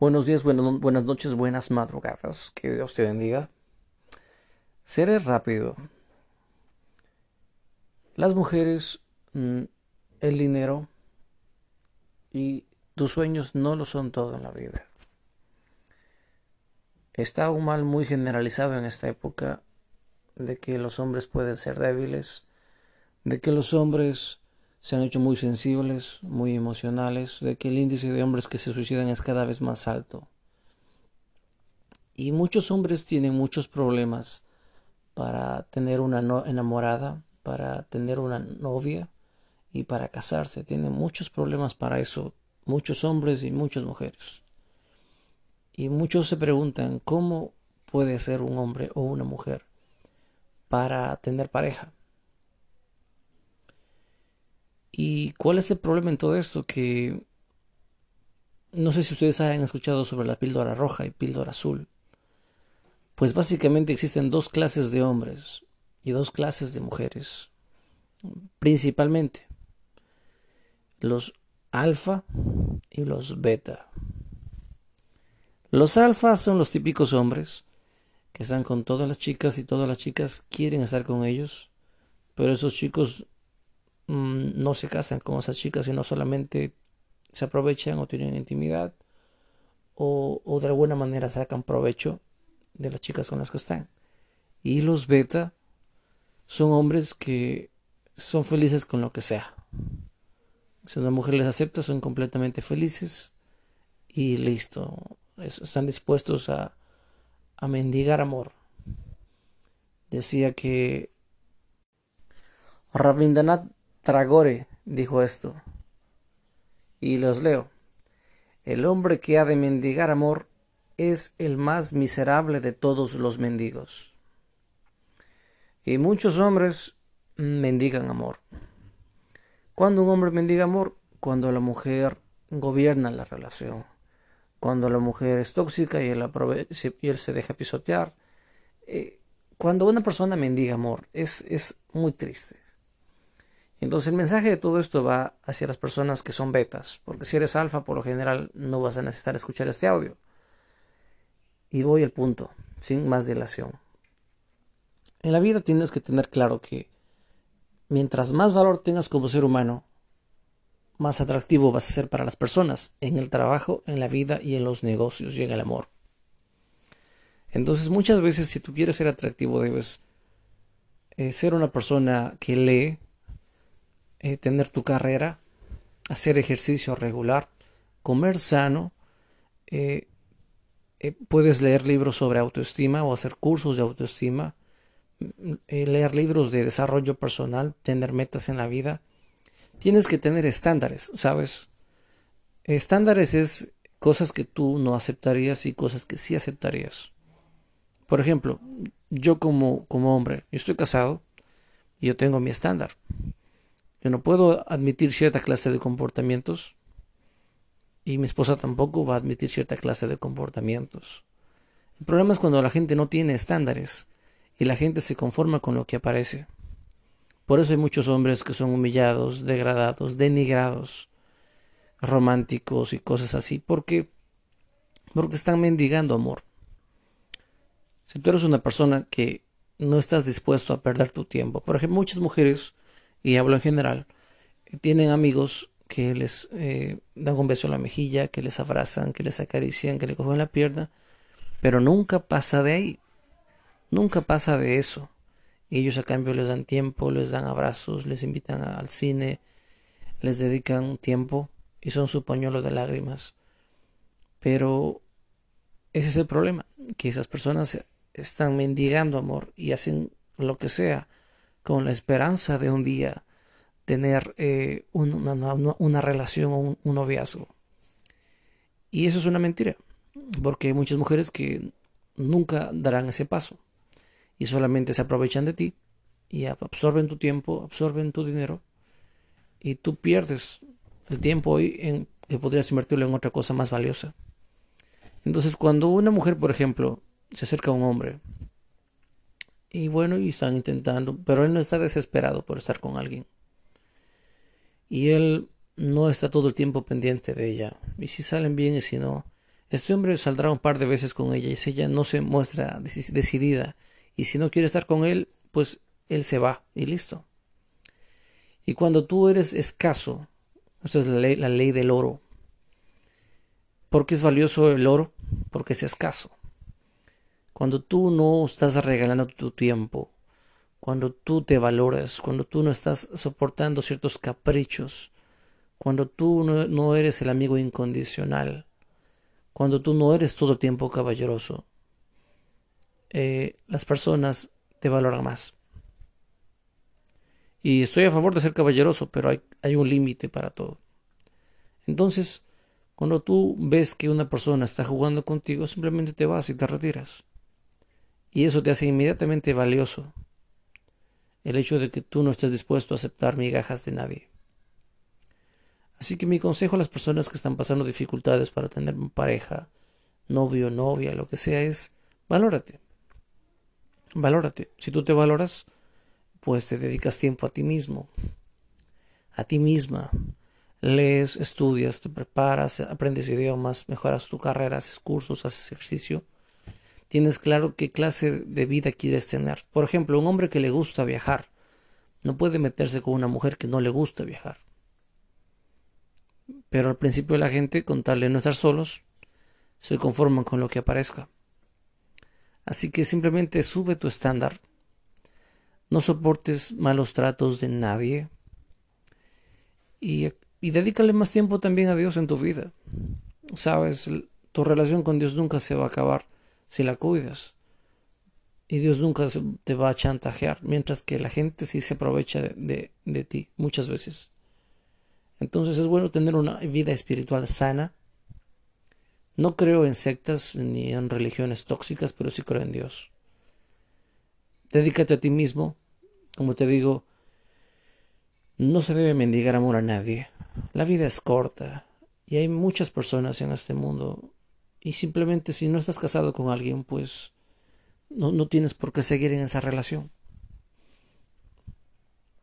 Buenos días, buenas noches, buenas madrugadas. Que Dios te bendiga. Seré rápido. Las mujeres, mm, el dinero y tus sueños no lo son todo en la vida. Está un mal muy generalizado en esta época de que los hombres pueden ser débiles, de que los hombres se han hecho muy sensibles, muy emocionales, de que el índice de hombres que se suicidan es cada vez más alto. Y muchos hombres tienen muchos problemas para tener una enamorada, para tener una novia y para casarse. Tienen muchos problemas para eso, muchos hombres y muchas mujeres. Y muchos se preguntan cómo puede ser un hombre o una mujer para tener pareja. ¿Y cuál es el problema en todo esto? Que no sé si ustedes han escuchado sobre la píldora roja y píldora azul. Pues básicamente existen dos clases de hombres y dos clases de mujeres. Principalmente los alfa y los beta. Los alfa son los típicos hombres que están con todas las chicas y todas las chicas quieren estar con ellos, pero esos chicos Mm, no se casan con esas chicas, sino solamente se aprovechan o tienen intimidad o, o, de alguna manera sacan provecho de las chicas con las que están. Y los beta son hombres que son felices con lo que sea. Si una mujer les acepta, son completamente felices y listo. Están dispuestos a, a mendigar amor. Decía que Rabindranath Tragore dijo esto. Y los leo. El hombre que ha de mendigar amor es el más miserable de todos los mendigos. Y muchos hombres mendigan amor. Cuando un hombre mendiga amor, cuando la mujer gobierna la relación, cuando la mujer es tóxica y él, se deja pisotear, eh, cuando una persona mendiga amor, es, es muy triste. Entonces el mensaje de todo esto va hacia las personas que son betas, porque si eres alfa por lo general no vas a necesitar escuchar este audio. Y voy al punto, sin más dilación. En la vida tienes que tener claro que mientras más valor tengas como ser humano, más atractivo vas a ser para las personas, en el trabajo, en la vida y en los negocios y en el amor. Entonces muchas veces si tú quieres ser atractivo debes eh, ser una persona que lee, eh, tener tu carrera, hacer ejercicio regular, comer sano, eh, eh, puedes leer libros sobre autoestima o hacer cursos de autoestima, mm, leer libros de desarrollo personal, tener metas en la vida. Tienes que tener estándares, ¿sabes? Estándares es cosas que tú no aceptarías y cosas que sí aceptarías. Por ejemplo, yo como, como hombre, yo estoy casado y yo tengo mi estándar. Yo no puedo admitir cierta clase de comportamientos y mi esposa tampoco va a admitir cierta clase de comportamientos. El problema es cuando la gente no tiene estándares y la gente se conforma con lo que aparece. Por eso hay muchos hombres que son humillados, degradados, denigrados, románticos y cosas así, porque porque están mendigando amor. Si tú eres una persona que no estás dispuesto a perder tu tiempo, por ejemplo, muchas mujeres y hablo en general, tienen amigos que les eh, dan un beso en la mejilla, que les abrazan, que les acarician, que le cogen la pierna, pero nunca pasa de ahí, nunca pasa de eso. Ellos a cambio les dan tiempo, les dan abrazos, les invitan al cine, les dedican tiempo y son su pañuelo de lágrimas. Pero ese es el problema, que esas personas están mendigando amor y hacen lo que sea con la esperanza de un día tener eh, una, relación o un, un, noviazgo. Y eso es una mentira, porque hay muchas mujeres que nunca darán ese paso y solamente se aprovechan de ti y absorben tu tiempo, absorben tu dinero y tú pierdes el tiempo hoy en que podrías invertirlo en otra cosa más valiosa. Entonces, cuando una mujer, por ejemplo, se acerca a un hombre y bueno, y están intentando, pero él no está desesperado por estar con alguien. Y él no está todo el tiempo pendiente de ella. Y si salen bien y si no, Este hombre saldrá un par de veces con ella y si ella no se muestra decidida y si no quiere estar con él, pues él se va y listo. Y cuando tú eres escaso, esta es la ley, la ley del oro. ¿Por qué es valioso el oro? Porque es escaso. Cuando tú no estás regalando tu tiempo, cuando tú te valoras, cuando tú no estás soportando ciertos caprichos, cuando tú no, eres el amigo incondicional, cuando tú no eres todo el tiempo caballeroso, eh, las personas te valoran más. Y estoy a favor de ser caballeroso, pero hay, hay un límite para todo. Entonces, cuando tú ves que una persona está jugando contigo, simplemente te vas y te retiras. Y eso te hace inmediatamente valioso. El hecho de que tú no estés dispuesto a aceptar migajas de nadie. Así que mi consejo a las personas que están pasando dificultades para tener pareja, novio, novia, lo que sea, es valórate. Valórate. Si tú te valoras, pues te dedicas tiempo a ti mismo, a ti misma. Lees, estudias, te preparas, aprendes idiomas, mejoras tu carrera, haces cursos, haces ejercicio. Tienes claro qué clase de vida quieres tener. Por ejemplo, un hombre que le gusta viajar no puede meterse con una mujer que no le gusta viajar. Pero al principio la gente, con tal de no estar solos, se conforman con lo que aparezca. Así que simplemente sube tu estándar. No soportes malos tratos de nadie. Y, y dedícale más tiempo también a Dios en tu vida. Sabes, tu relación con Dios nunca se va a acabar si la cuidas. Y Dios nunca te va a chantajear, mientras que la gente sí se aprovecha de, de ti muchas veces. Entonces es bueno tener una vida espiritual sana. No creo en sectas ni en religiones tóxicas, pero sí creo en Dios. Dedícate a ti mismo. Como te digo, no se debe mendigar amor a nadie. La vida es corta y hay muchas personas en este mundo. Y simplemente si no estás casado con alguien, pues no, no tienes por qué seguir en esa relación.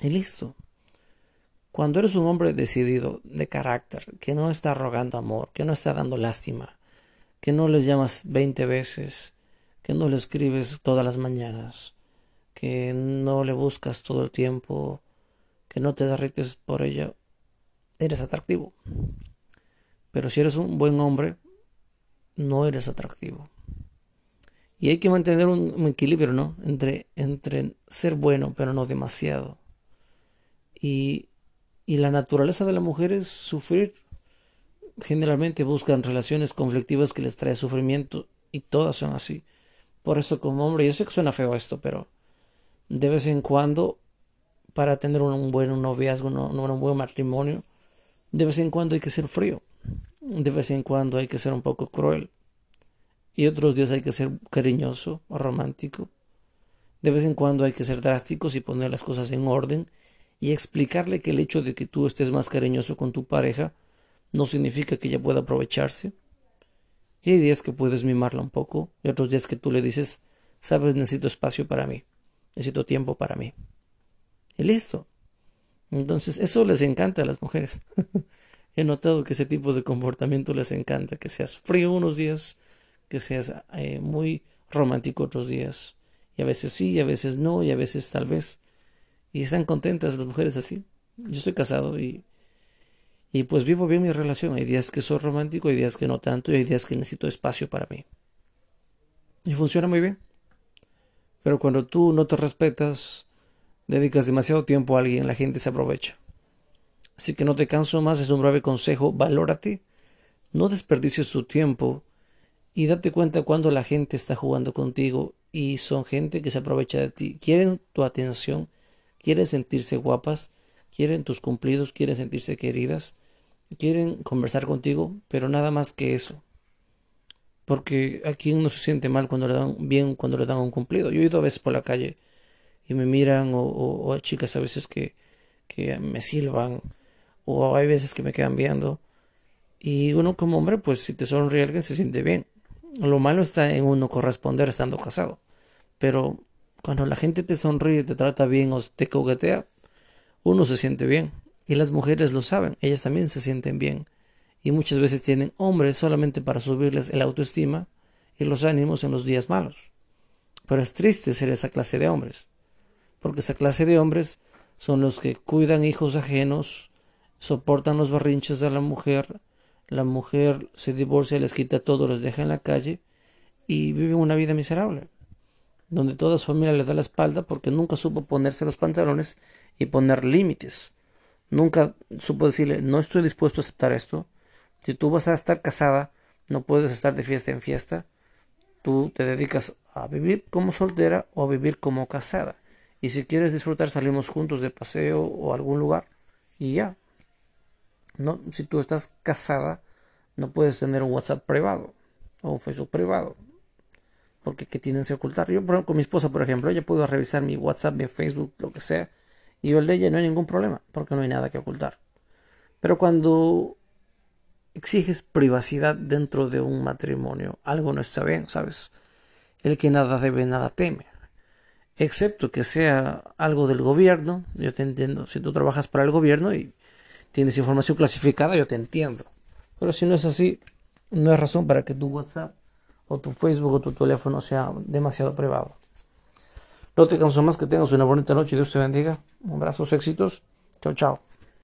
Y listo. Cuando eres un hombre decidido, de carácter, que no está rogando amor, que no está dando lástima, que no les llamas veinte veces, que no le escribes todas las mañanas, que no le buscas todo el tiempo, que no te derrites por ella, eres atractivo. Pero si eres un buen hombre, no eres atractivo. Y hay que mantener un, un equilibrio, ¿no? Entre, entre ser bueno, pero no demasiado. Y y la naturaleza de la mujer es sufrir. Generalmente buscan relaciones conflictivas que les trae sufrimiento y todas son así. Por eso como hombre, yo sé que suena feo esto, pero de vez en cuando, para tener un buen noviazgo, un buen matrimonio, de vez en cuando hay que ser frío. De vez en cuando hay que ser un poco cruel. Y otros días hay que ser cariñoso o romántico. De vez en cuando hay que ser drásticos y poner las cosas en orden y explicarle que el hecho de que tú estés más cariñoso con tu pareja no significa que ella pueda aprovecharse. Y hay días que puedes mimarla un poco y otros días que tú le dices, sabes, necesito espacio para mí, necesito tiempo para mí. Y listo. Entonces, eso les encanta a las mujeres. He notado que ese tipo de comportamiento les encanta, que seas frío unos días, que seas eh, muy romántico otros días. Y a veces sí, y a veces no, y a veces tal vez y están contentas las mujeres así. Yo estoy casado y, y pues vivo bien mi relación. Hay días que soy romántico, hay días que no tanto y hay días que necesito espacio para mí. Y funciona muy bien. Pero cuando tú no te respetas, dedicas demasiado tiempo a alguien, la gente se aprovecha. Así que no te canso más, es un breve consejo, valórate, no desperdicies tu tiempo y date cuenta cuando la gente está jugando contigo y son gente que se aprovecha de ti, quieren tu atención quieren sentirse guapas, quieren tus cumplidos, quieren sentirse queridas, quieren conversar contigo, pero nada más que eso. Porque a quien no se siente mal cuando le dan bien cuando le dan un cumplido. Yo he ido a veces por la calle y me miran o, o, hay chicas a veces que me silban o hay veces que me quedan viendo. Y uno como hombre, pues si te sonríe alguien se siente bien. Lo malo está en uno corresponder estando casado. Pero cuando la gente te sonríe, te trata bien o te coquetea, uno se siente bien. Y las mujeres lo saben, ellas también se sienten bien. y muchas veces tienen hombres solamente para subirles el autoestima y los ánimos en los días malos. Pero es triste ser esa clase de hombres, porque esa clase de hombres son los que cuidan hijos ajenos, soportan los barrinches de la mujer, la mujer se divorcia, les quita todo, los deja en la calle y viven una vida miserable, donde toda su familia le da la espalda porque nunca supo ponerse los pantalones y poner límites. Nunca supo decirle, no estoy dispuesto a aceptar esto. Si tú vas a estar casada, no puedes estar de fiesta en fiesta. Tú te dedicas a vivir como soltera o a vivir como casada. Y si quieres disfrutar, salimos juntos de paseo o a algún lugar. Y ya. No, si tú estás casada, no puedes tener un WhatsApp privado o un Facebook privado. Porque ¿qué tienen que ocultar? Yo, con mi esposa, por ejemplo, ella puedo revisar mi WhatsApp, mi Facebook, lo que sea. Y el de no hay ningún problema, porque no hay nada que ocultar. Pero cuando exiges privacidad dentro de un matrimonio, algo no está bien, ¿sabes? El que nada debe, nada teme. Excepto que sea algo del gobierno, yo te entiendo. Si tú trabajas para el gobierno y tienes información clasificada, yo te entiendo. Pero si no es así, no hay razón para que tu WhatsApp o tu Facebook o tu teléfono sea demasiado privado. No te canso más que tengas una bonita noche. Dios te bendiga. Un abrazo, éxitos. Chao, chao.